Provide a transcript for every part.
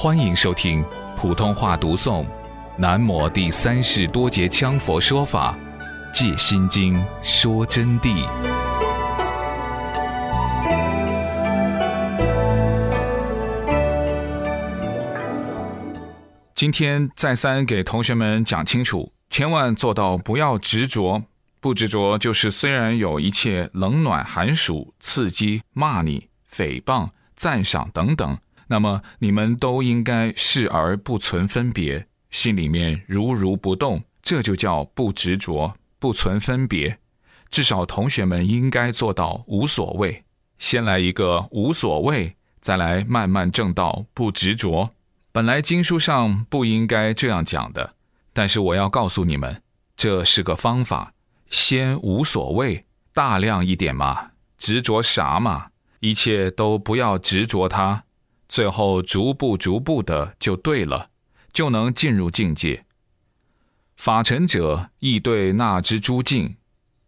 欢迎收听普通话读诵《南摩第三世多杰羌佛说法·戒心经》说真谛。今天再三给同学们讲清楚，千万做到不要执着。不执着就是虽然有一切冷暖寒暑、刺激、骂你、诽谤、赞赏等等。那么你们都应该视而不存分别，心里面如如不动，这就叫不执着、不存分别。至少同学们应该做到无所谓。先来一个无所谓，再来慢慢正到不执着。本来经书上不应该这样讲的，但是我要告诉你们，这是个方法。先无所谓，大量一点嘛，执着啥嘛？一切都不要执着它。最后逐步逐步的就对了，就能进入境界。法尘者亦对那之诸境，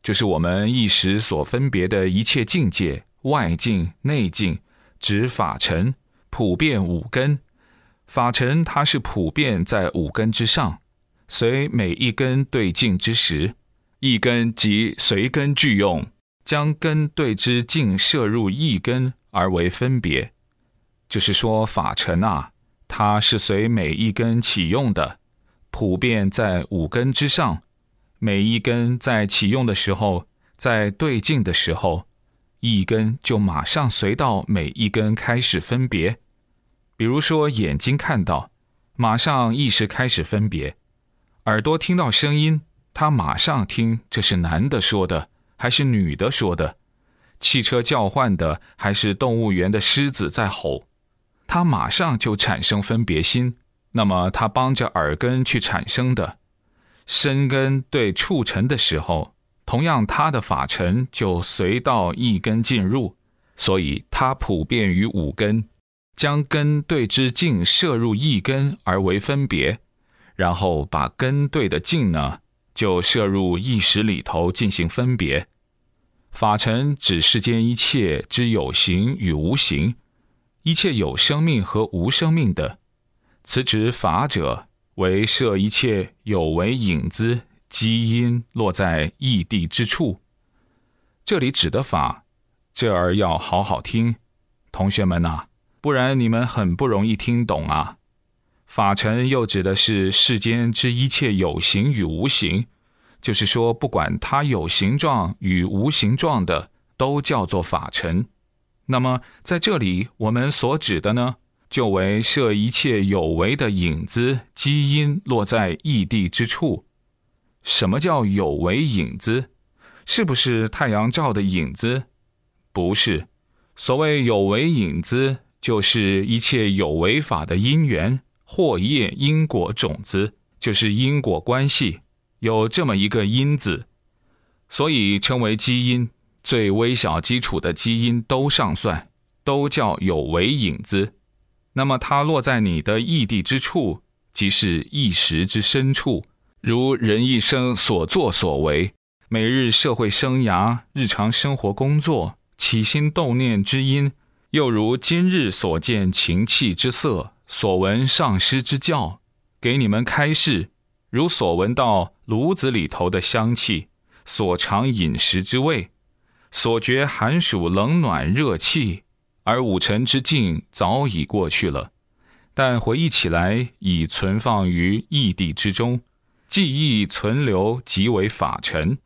就是我们一时所分别的一切境界，外境、内境，指法尘，普遍五根。法尘它是普遍在五根之上，随每一根对境之时，一根即随根具用，将根对之境摄入一根而为分别。就是说，法尘啊，它是随每一根启用的，普遍在五根之上。每一根在启用的时候，在对境的时候，一根就马上随到每一根开始分别。比如说，眼睛看到，马上意识开始分别；耳朵听到声音，它马上听这是男的说的还是女的说的，汽车叫唤的还是动物园的狮子在吼。他马上就产生分别心，那么他帮着耳根去产生的身根对触尘的时候，同样他的法尘就随到一根进入，所以它普遍于五根，将根对之境摄入一根而为分别，然后把根对的境呢，就摄入意识里头进行分别。法尘指世间一切之有形与无形。一切有生命和无生命的，此指法者为设一切有为影子基因落在异地之处。这里指的法，这儿要好好听，同学们呐，不然你们很不容易听懂啊。法尘又指的是世间之一切有形与无形，就是说，不管它有形状与无形状的，都叫做法尘。那么在这里，我们所指的呢，就为设一切有为的影子基因落在异地之处。什么叫有为影子？是不是太阳照的影子？不是。所谓有为影子，就是一切有为法的因缘或业因果种子，就是因果关系，有这么一个因子，所以称为基因。最微小基础的基因都上算，都叫有为影子。那么它落在你的异地之处，即是一时之深处。如人一生所作所为，每日社会生涯、日常生活工作、起心动念之因，又如今日所见情气之色，所闻上师之教，给你们开示。如所闻到炉子里头的香气，所尝饮食之味。所觉寒暑冷暖热气，而五尘之境早已过去了，但回忆起来已存放于异地之中，记忆存留即为法尘。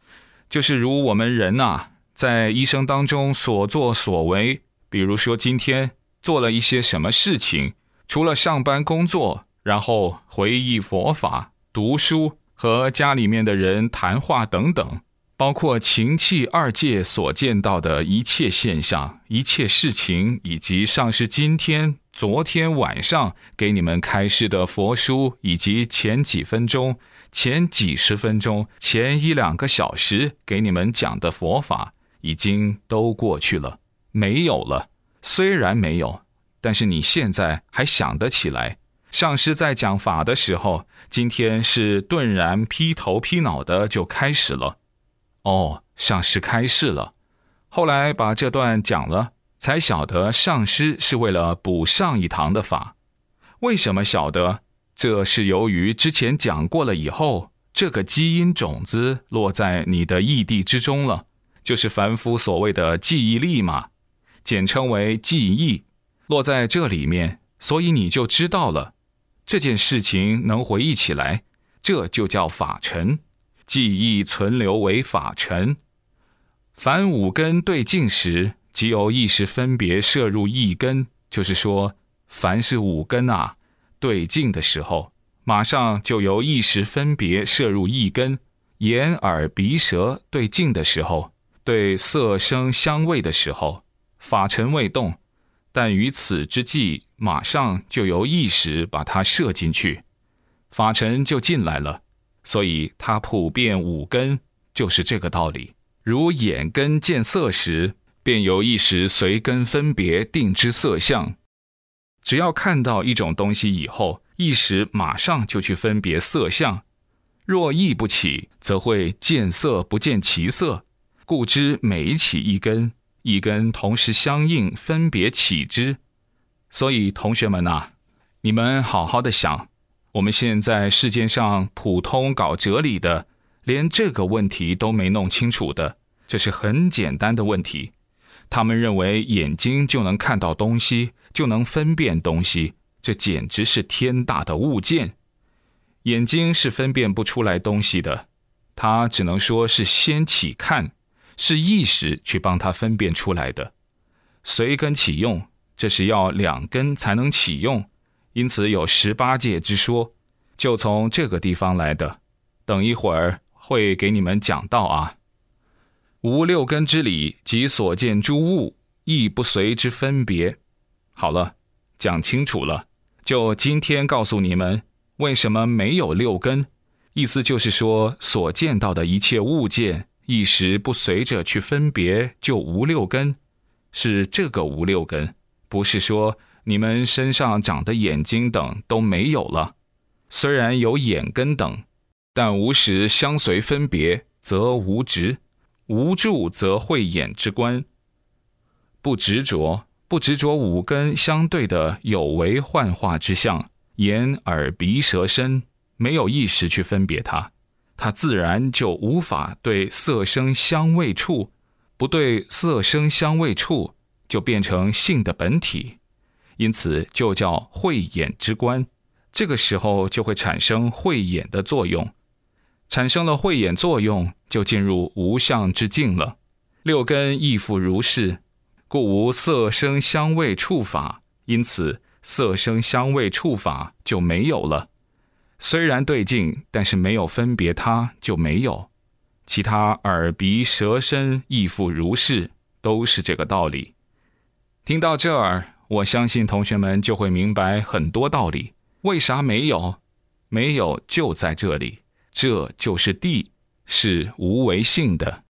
就是如我们人呐，在一生当中所作所为，比如说今天做了一些什么事情，除了上班工作，然后回忆佛法、读书和家里面的人谈话等等。包括情气二界所见到的一切现象、一切事情，以及上师今天、昨天晚上给你们开示的佛书，以及前几分钟、前几十分钟、前一两个小时给你们讲的佛法，已经都过去了，没有了。虽然没有，但是你现在还想得起来。上师在讲法的时候，今天是顿然劈头劈脑的就开始了。哦，上师开示了，后来把这段讲了，才晓得上师是为了补上一堂的法。为什么晓得？这是由于之前讲过了以后，这个基因种子落在你的异地之中了，就是凡夫所谓的记忆力嘛，简称为记忆，落在这里面，所以你就知道了这件事情能回忆起来，这就叫法尘，记忆存留为法尘。凡五根对境时，即有意识分别摄入一根，就是说，凡是五根啊。对镜的时候，马上就由意识分别摄入一根；眼、耳、鼻、舌对镜的时候，对色、声、香味的时候，法尘未动，但于此之际，马上就由意识把它摄进去，法尘就进来了。所以它普遍五根就是这个道理。如眼根见色时，便由意识随根分别定之色相。只要看到一种东西以后，意识马上就去分别色相。若意不起，则会见色不见其色，故知每起一根，一根同时相应分别起之。所以同学们呐，你们好好的想，我们现在世界上普通搞哲理的，连这个问题都没弄清楚的，这是很简单的问题。他们认为眼睛就能看到东西。就能分辨东西，这简直是天大的物件。眼睛是分辨不出来东西的，它只能说是先起看，是意识去帮它分辨出来的。随根起用，这是要两根才能起用，因此有十八界之说，就从这个地方来的。等一会儿会给你们讲到啊。无六根之理及所见诸物，亦不随之分别。好了，讲清楚了。就今天告诉你们，为什么没有六根？意思就是说，所见到的一切物件，一时不随着去分别，就无六根。是这个无六根，不是说你们身上长的眼睛等都没有了。虽然有眼根等，但无时相随分别，则无执；无住，则慧眼之观。不执着。不执着五根相对的有为幻化之相，眼、耳、鼻、舌、身，没有意识去分别它，它自然就无法对色、声、香味、触，不对色、声、香味、触，就变成性的本体，因此就叫慧眼之观。这个时候就会产生慧眼的作用，产生了慧眼作用，就进入无相之境了。六根亦复如是。故无色声香味触法，因此色声香味触法就没有了。虽然对镜，但是没有分别，它就没有。其他耳鼻舌身亦复如是，都是这个道理。听到这儿，我相信同学们就会明白很多道理。为啥没有？没有就在这里，这就是地，是无为性的。